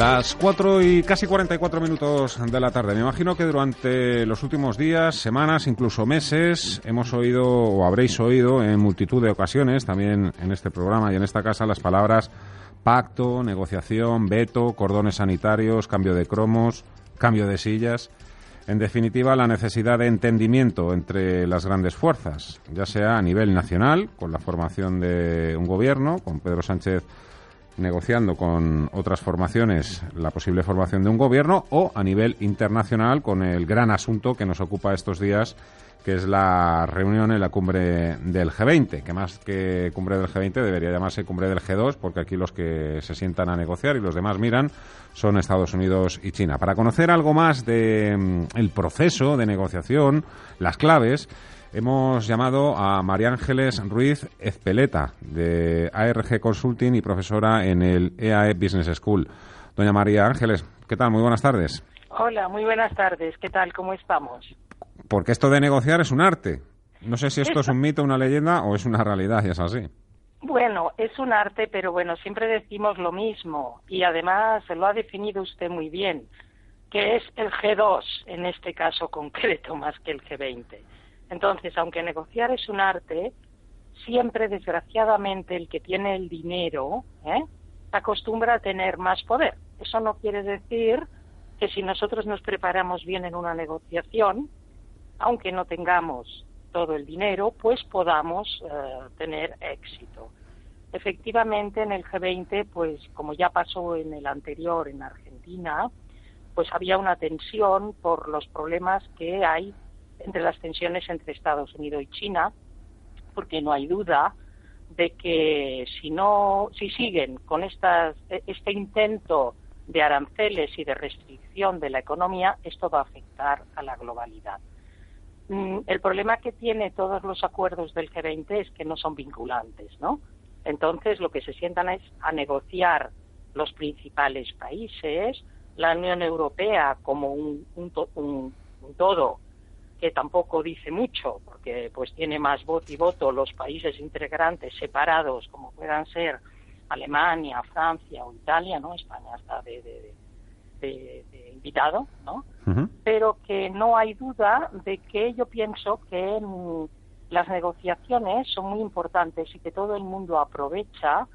Las 4 y casi 44 minutos de la tarde. Me imagino que durante los últimos días, semanas, incluso meses, hemos oído o habréis oído en multitud de ocasiones, también en este programa y en esta casa, las palabras pacto, negociación, veto, cordones sanitarios, cambio de cromos, cambio de sillas. En definitiva, la necesidad de entendimiento entre las grandes fuerzas, ya sea a nivel nacional, con la formación de un gobierno, con Pedro Sánchez negociando con otras formaciones la posible formación de un gobierno o a nivel internacional con el gran asunto que nos ocupa estos días que es la reunión en la cumbre del G20, que más que cumbre del G20 debería llamarse cumbre del G2, porque aquí los que se sientan a negociar y los demás miran son Estados Unidos y China. Para conocer algo más del mm, el proceso de negociación, las claves, Hemos llamado a María Ángeles Ruiz Ezpeleta, de ARG Consulting y profesora en el EAE e Business School. Doña María Ángeles, ¿qué tal? Muy buenas tardes. Hola, muy buenas tardes. ¿Qué tal? ¿Cómo estamos? Porque esto de negociar es un arte. No sé si esto, es un mito, una leyenda o es una realidad y es así. Bueno, es un arte, pero bueno, siempre decimos lo mismo y además lo ha definido usted muy bien, que es el G2 en este caso concreto más que el G20. Entonces, aunque negociar es un arte, siempre, desgraciadamente, el que tiene el dinero ¿eh? acostumbra a tener más poder. Eso no quiere decir que si nosotros nos preparamos bien en una negociación, aunque no tengamos todo el dinero, pues podamos eh, tener éxito. Efectivamente, en el G20, pues como ya pasó en el anterior en Argentina, pues había una tensión por los problemas que hay entre las tensiones entre Estados Unidos y China, porque no hay duda de que si no, si siguen con estas, este intento de aranceles y de restricción de la economía, esto va a afectar a la globalidad. El problema que tiene todos los acuerdos del G20 es que no son vinculantes, ¿no? Entonces, lo que se sientan es a negociar los principales países, la Unión Europea como un, un, un todo que tampoco dice mucho, porque pues tiene más voz y voto los países integrantes separados, como puedan ser Alemania, Francia o Italia, ¿no? España está de, invitado, ¿no? Pero que no hay duda de que yo pienso que las negociaciones son muy importantes y que todo el mundo aprovecha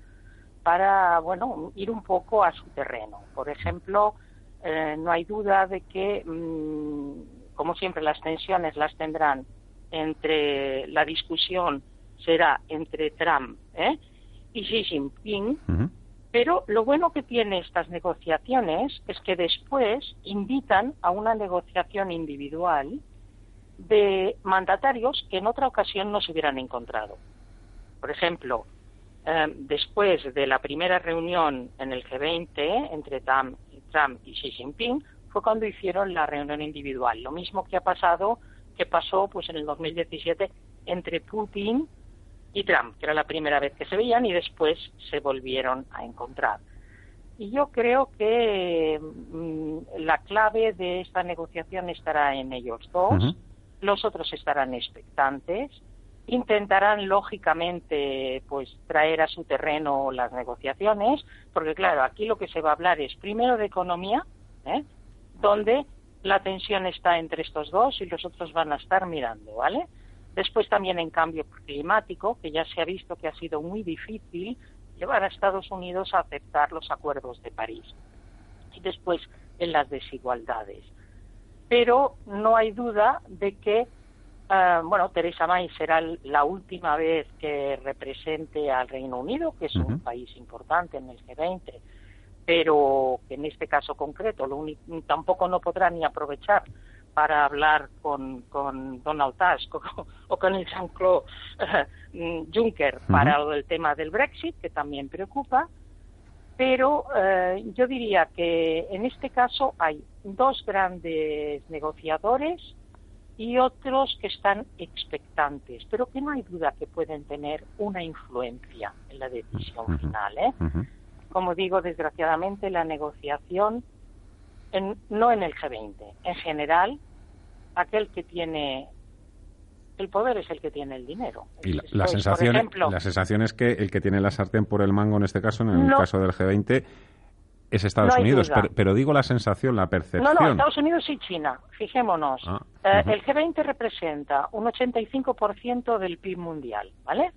para, bueno, ir un poco a su terreno. Por ejemplo, eh, no hay duda de que mm, como siempre, las tensiones las tendrán entre la discusión será entre Trump ¿eh? y Xi Jinping, pero lo bueno que tiene estas negociaciones es que después invitan a una negociación individual de mandatarios que en otra ocasión no se hubieran encontrado. Por ejemplo, eh, después de la primera reunión en el G20 entre Trump y Xi Jinping, fue cuando hicieron la reunión individual. Lo mismo que ha pasado, que pasó pues en el 2017 entre Putin y Trump, que era la primera vez que se veían y después se volvieron a encontrar. Y yo creo que mm, la clave de esta negociación estará en ellos dos. Los otros estarán expectantes. Intentarán, lógicamente, pues traer a su terreno las negociaciones, porque, claro, aquí lo que se va a hablar es primero de economía, ¿eh? donde la tensión está entre estos dos y los otros van a estar mirando, ¿vale? Después también en cambio climático, que ya se ha visto que ha sido muy difícil llevar a Estados Unidos a aceptar los acuerdos de París. Y después en las desigualdades. Pero no hay duda de que, ah, bueno, Teresa May será la última vez que represente al Reino Unido, que es un país importante en el G20 pero que en este caso concreto lo tampoco no podrá ni aprovechar para hablar con, con Donald Tusk o, con el Jean-Claude eh, Juncker para el tema del Brexit, que también preocupa. Pero eh, yo diría que en este caso hay dos grandes negociadores y otros que están expectantes, pero que no hay duda que pueden tener una influencia en la decisión final. ¿eh? como digo, desgraciadamente la negociación, no en el G20, en general, aquel que tiene el poder es el que tiene el dinero. Y la, sensación, la sensación es que el que tiene la sartén por el mango en este caso, en el caso del G20, es Estados Unidos. Pero, digo la sensación, la percepción. No, no, Estados Unidos y China. Fijémonos. Ah, eh, el G20 representa un 85% del PIB mundial, ¿vale?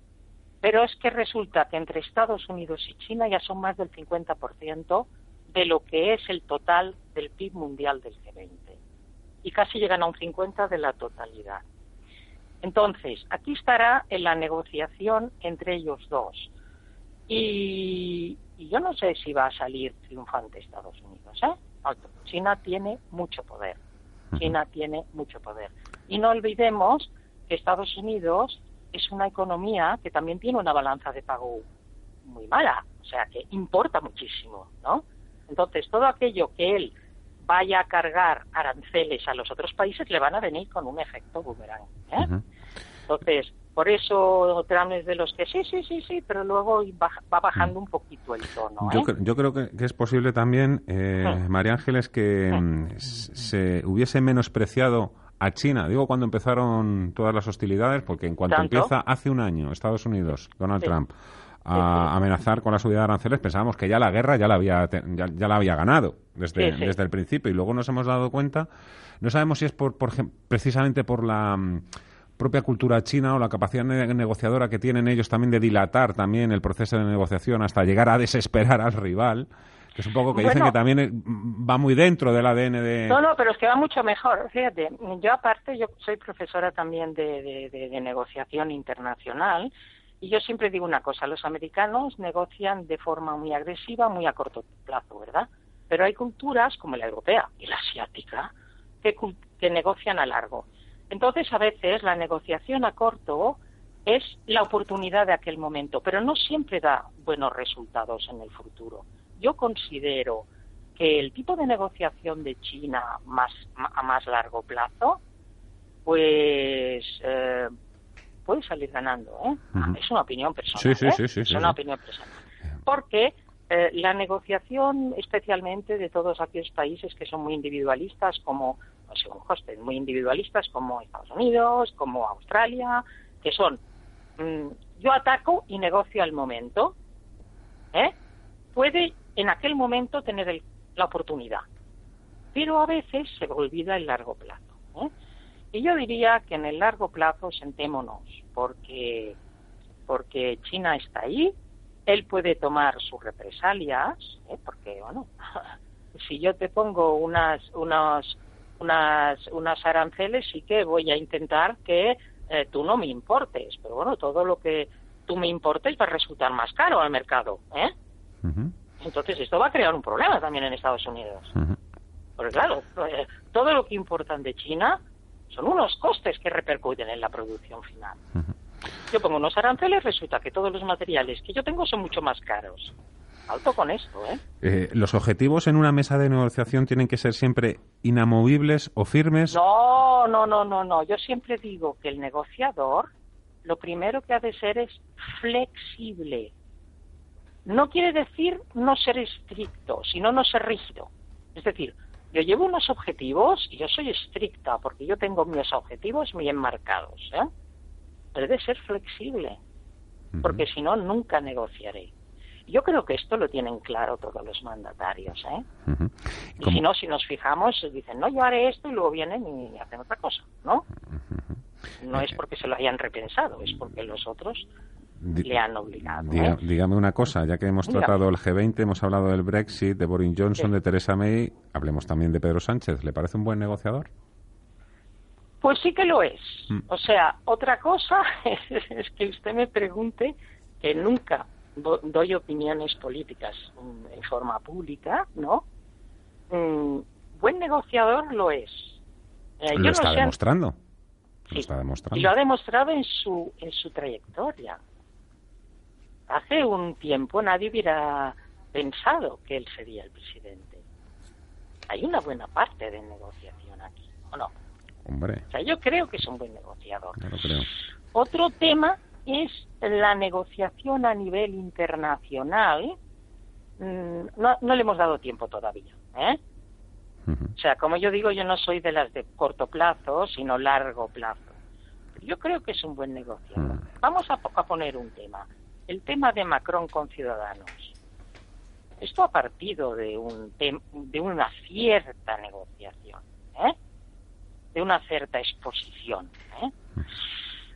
Pero es que resulta que entre Estados Unidos y China ya son más del 50% de lo que es el total del PIB mundial del G20. Y casi llegan a un 50% de la totalidad. Entonces, aquí estará en la negociación entre ellos dos. Y, yo no sé si va a salir triunfante Estados Unidos. ¿eh? China tiene mucho poder. China tiene mucho poder. Y no olvidemos que Estados Unidos es una economía que también tiene una balanza de pago muy mala, o sea que importa muchísimo, ¿no? Entonces, todo aquello que él vaya a cargar aranceles a los otros países le van a venir con un efecto boomerang. ¿eh? Entonces, por eso Trump es de los que sí, sí, sí, sí, pero luego va bajando un poquito el tono. Yo, ¿eh? creo que, es posible también, eh, María Ángeles, que mm, se hubiese menospreciado a China. Digo cuando empezaron todas las hostilidades, porque en cuanto empieza hace un año Estados Unidos, Donald Trump, a amenazar con la subida de aranceles, pensábamos que ya la guerra ya la había, ya, la había ganado desde, desde el principio y luego nos hemos dado cuenta, no sabemos si es por, por precisamente por la mm, propia cultura china o la capacidad negociadora que tienen ellos también de dilatar también el proceso de negociación hasta llegar a desesperar al rival que es un poco que dicen que también va muy dentro del ADN de... No, no, pero es que va mucho mejor. Fíjate, yo aparte, yo soy profesora también de, de negociación internacional y yo siempre digo una cosa, los americanos negocian de forma muy agresiva, muy a corto plazo, ¿verdad? Pero hay culturas como la europea y la asiática que, que negocian a largo. Entonces, a veces la negociación a corto es la oportunidad de aquel momento, pero no siempre da buenos resultados en el futuro. Yo considero que el tipo de negociación de China más, a más largo plazo, pues eh, puede salir ganando. ¿eh? Es una opinión personal. Sí, sí, ¿eh? sí, es una opinión personal. Porque eh, la negociación, especialmente de todos aquellos países que son muy individualistas, como, según Hostel, muy individualistas, como Estados Unidos, como Australia, que son, mm, yo ataco y negocio al momento, ¿eh? puede en aquel momento tener la oportunidad. Pero a veces se olvida el largo plazo. ¿eh? Y yo diría que en el largo plazo sentémonos, porque, porque China está ahí, él puede tomar sus represalias, ¿eh? porque, bueno, si yo te pongo unas, unas, unas, unas aranceles, sí que voy a intentar que eh, tú no me importes, pero bueno, todo lo que tú me importes va a resultar más caro al mercado, ¿eh? Entonces esto va a crear un problema también en Estados Unidos. Porque claro, eh, todo lo que importan de China son unos costes que repercuten en la producción final. Yo pongo unos aranceles, resulta que todos los materiales que yo tengo son mucho más caros. Alto con esto, ¿eh? ¿eh? ¿Los objetivos en una mesa de negociación tienen que ser siempre inamovibles o firmes? No, no, no, no, no. Yo siempre digo que el negociador lo primero que ha de ser es flexible. No quiere decir no ser estricto, sino no ser rígido. Es decir, yo llevo unos objetivos y yo soy estricta porque yo tengo mis objetivos bien marcados. ¿eh? Pero de ser flexible, porque si no, nunca negociaré. Yo creo que esto lo tienen claro todos los mandatarios. ¿eh? Y si no, si nos fijamos, dicen, no, yo haré esto y luego vienen y hacen otra cosa, ¿no? No es porque se lo hayan repensado, es porque los otros le han obligado. ¿eh? Dígame una cosa, ya que hemos tratado el G20, hemos hablado del Brexit, de Boris Johnson, de Theresa May, hablemos también de Pedro Sánchez. ¿Le parece un buen negociador? Pues sí que lo es. Mm. O sea, otra cosa es, que usted me pregunte que nunca doy opiniones políticas en forma pública, ¿no? Mm, buen negociador lo es. Eh, lo está demostrando. Lo está demostrando. Y lo ha demostrado en su, en su trayectoria hace un tiempo nadie hubiera pensado que él sería el presidente. Hay una buena parte de negociación aquí, ¿o no? Hombre. O sea, yo creo que es un buen negociador. Otro tema es la negociación a nivel internacional. Mm, no, no le hemos dado tiempo todavía. ¿eh? O sea, como yo digo, yo no soy de las de corto plazo, sino largo plazo. Yo creo que es un buen negociador. Mm. Vamos a, poner un tema. El tema de Macron con Ciudadanos. Esto ha partido de, un de una cierta negociación, ¿eh? de una cierta exposición. ¿eh?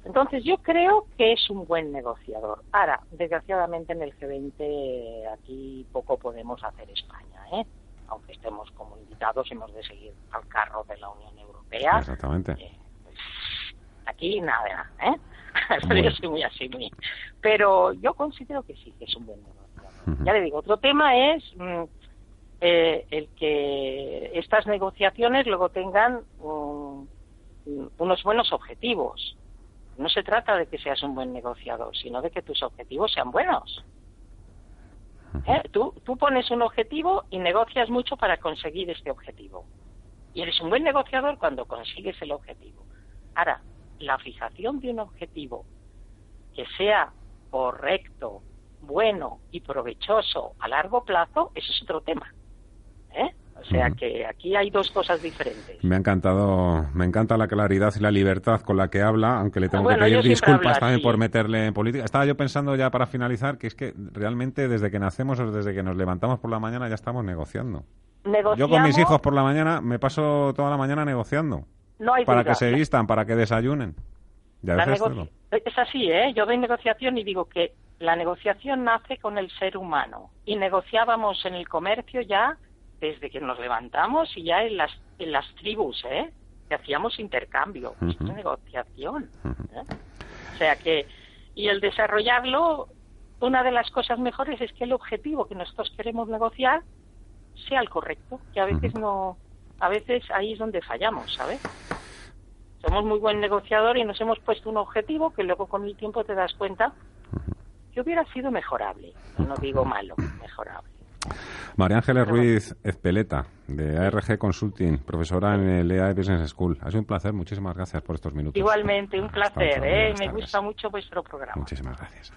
Entonces yo creo que es un buen negociador. Ahora, desgraciadamente en el G20 aquí poco podemos hacer España, ¿eh? aunque estemos como invitados, hemos de seguir al carro de la Unión Europea. Exactamente. Eh, aquí nada, ¿eh? yo soy muy así, muy. Pero yo considero que sí, que es un buen negociador. Ya le digo, otro tema es mm, eh, el que estas negociaciones luego tengan mm, unos buenos objetivos no se trata de que seas un buen negociador, sino de que tus objetivos sean buenos. ¿Eh? Tú, tú pones un objetivo y negocias mucho para conseguir este objetivo. Y eres un buen negociador cuando consigues el objetivo. Ahora, la fijación de un objetivo que sea correcto, bueno y provechoso a largo plazo, eso es otro tema. ¿Eh? O sea que aquí hay dos cosas diferentes. Me ha encantado, me encanta la claridad y la libertad con la que habla, aunque le tengo que pedir disculpas también por meterle en política. Estaba yo pensando ya para finalizar que es que realmente desde que nacemos o desde que nos levantamos por la mañana ya estamos negociando. Yo con mis hijos por la mañana me paso toda la mañana negociando. Para que se vistan, para que desayunen. Ya es así, ¿eh? Yo doy negociación y digo que la negociación nace con el ser humano y negociábamos en el comercio ya desde que nos levantamos y ya en las, en las tribus, ¿eh? Que hacíamos intercambio, negociación. ¿eh? O sea que, y el desarrollarlo, una de las cosas mejores es que el objetivo que nosotros queremos negociar sea el correcto, que a veces no, a veces ahí es donde fallamos, ¿sabes? Somos muy buen negociador y nos hemos puesto un objetivo que luego con el tiempo te das cuenta que hubiera sido mejorable, no digo malo, mejorable. María Ángeles Ruiz Ezpeleta, de ARG Consulting, profesora en el EAE Business School. Ha sido un placer, muchísimas gracias por estos minutos. Igualmente, un placer, ¿eh? me gusta mucho vuestro programa. Muchísimas gracias.